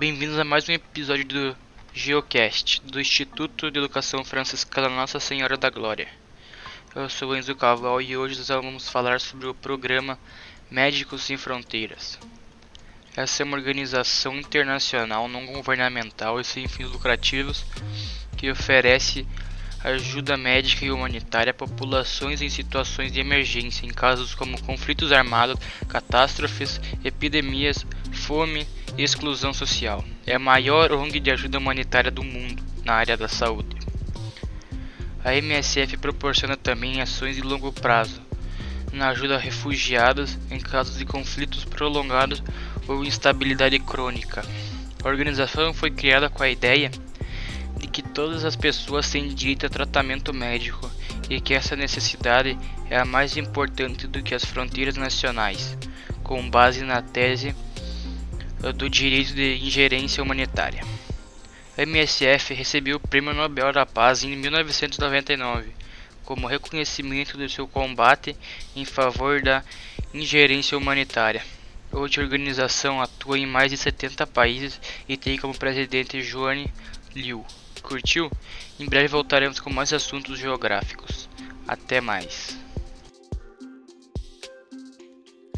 Bem-vindos a mais um episódio do Geocast, do Instituto de Educação Franciscana Nossa Senhora da Glória. Eu sou Enzo Caval e hoje nós vamos falar sobre o programa Médicos Sem Fronteiras. Essa é uma organização internacional não governamental e sem fins lucrativos que oferece ajuda médica e humanitária a populações em situações de emergência, em casos como conflitos armados, catástrofes, epidemias, fome exclusão social. É a maior ONG de ajuda humanitária do mundo na área da saúde. A MSF proporciona também ações de longo prazo na ajuda a refugiados em casos de conflitos prolongados ou instabilidade crônica. A organização foi criada com a ideia de que todas as pessoas têm direito a tratamento médico e que essa necessidade é a mais importante do que as fronteiras nacionais, com base na tese do direito de ingerência humanitária. A MSF recebeu o Prêmio Nobel da Paz em 1999 como reconhecimento do seu combate em favor da ingerência humanitária. Hoje a organização atua em mais de 70 países e tem como presidente Joane Liu. Curtiu? Em breve voltaremos com mais assuntos geográficos. Até mais.